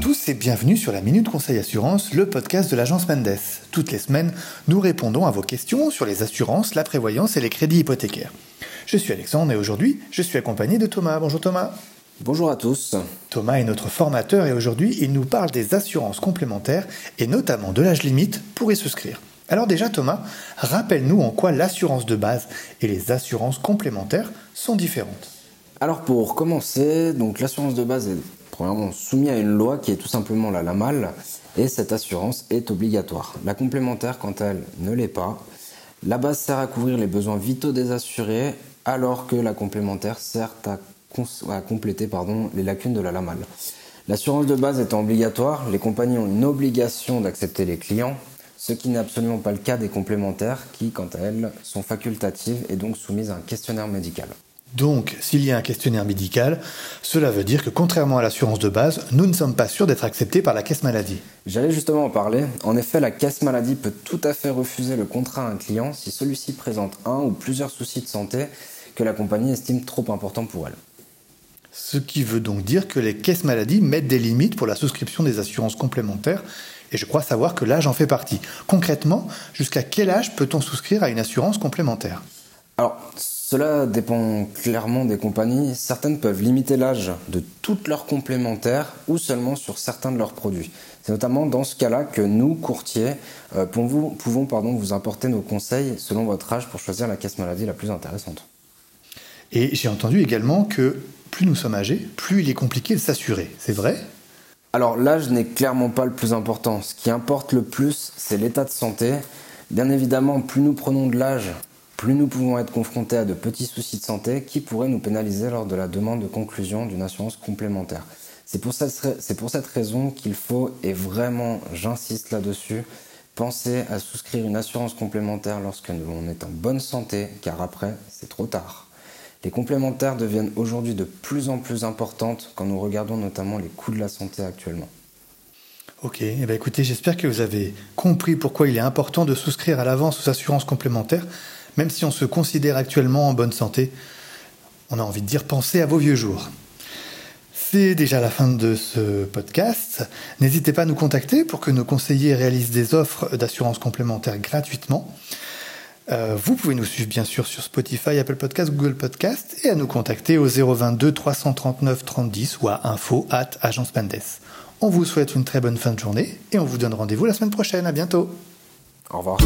tous et bienvenue sur la Minute Conseil Assurance, le podcast de l'agence Mendes. Toutes les semaines, nous répondons à vos questions sur les assurances, la prévoyance et les crédits hypothécaires. Je suis Alexandre et aujourd'hui, je suis accompagné de Thomas. Bonjour Thomas. Bonjour à tous. Thomas est notre formateur et aujourd'hui, il nous parle des assurances complémentaires et notamment de l'âge limite pour y souscrire. Alors déjà Thomas, rappelle-nous en quoi l'assurance de base et les assurances complémentaires sont différentes. Alors pour commencer, donc l'assurance de base est premièrement soumise à une loi qui est tout simplement la LAMAL et cette assurance est obligatoire. La complémentaire, quant à elle, ne l'est pas. La base sert à couvrir les besoins vitaux des assurés alors que la complémentaire sert à, compléter pardon, les lacunes de la LAMAL. L'assurance de base étant obligatoire, les compagnies ont une obligation d'accepter les clients, ce qui n'est absolument pas le cas des complémentaires qui, quant à elles, sont facultatives et donc soumises à un questionnaire médical. Donc, s'il y a un questionnaire médical, cela veut dire que contrairement à l'assurance de base, nous ne sommes pas sûrs d'être acceptés par la caisse maladie. J'allais justement en parler. En effet, la caisse maladie peut tout à fait refuser le contrat à un client si celui-ci présente un ou plusieurs soucis de santé que la compagnie estime trop importants pour elle. Ce qui veut donc dire que les caisses maladies mettent des limites pour la souscription des assurances complémentaires, et je crois savoir que l'âge en fait partie. Concrètement, jusqu'à quel âge peut-on souscrire à une assurance complémentaire? Alors, cela dépend clairement des compagnies. Certaines peuvent limiter l'âge de toutes leurs complémentaires ou seulement sur certains de leurs produits. C'est notamment dans ce cas-là que nous, courtiers, euh, pouvons, vous apporter nos conseils selon votre âge pour choisir la caisse maladie la plus intéressante. Et j'ai entendu également que plus nous sommes âgés, plus il est compliqué de s'assurer. C'est vrai? Alors l'âge n'est clairement pas le plus important. Ce qui importe le plus, c'est l'état de santé. Bien évidemment, plus nous prenons de l'âge, plus nous pouvons être confrontés à de petits soucis de santé qui pourraient nous pénaliser lors de la demande de conclusion d'une assurance complémentaire? C'est pour, cette, raison qu'il faut, et vraiment j'insiste là-dessus, penser à souscrire une assurance complémentaire lorsque l'on est en bonne santé, car après, c'est trop tard. Les complémentaires deviennent aujourd'hui de plus en plus importantes quand nous regardons notamment les coûts de la santé actuellement. Ok, eh bien écoutez, j'espère que vous avez compris pourquoi il est important de souscrire à l'avance aux assurances complémentaires même si on se considère actuellement en bonne santé, on a envie de dire pensez à vos vieux jours. C'est déjà la fin de ce podcast. N'hésitez pas à nous contacter pour que nos conseillers réalisent des offres d'assurance complémentaire gratuitement. Euh, vous pouvez nous suivre bien sûr sur Spotify, Apple Podcast, Google Podcast et à nous contacter au 022 339 3010 ou à info at agence On vous souhaite une très bonne fin de journée et on vous donne rendez-vous la semaine prochaine. À bientôt. Au revoir.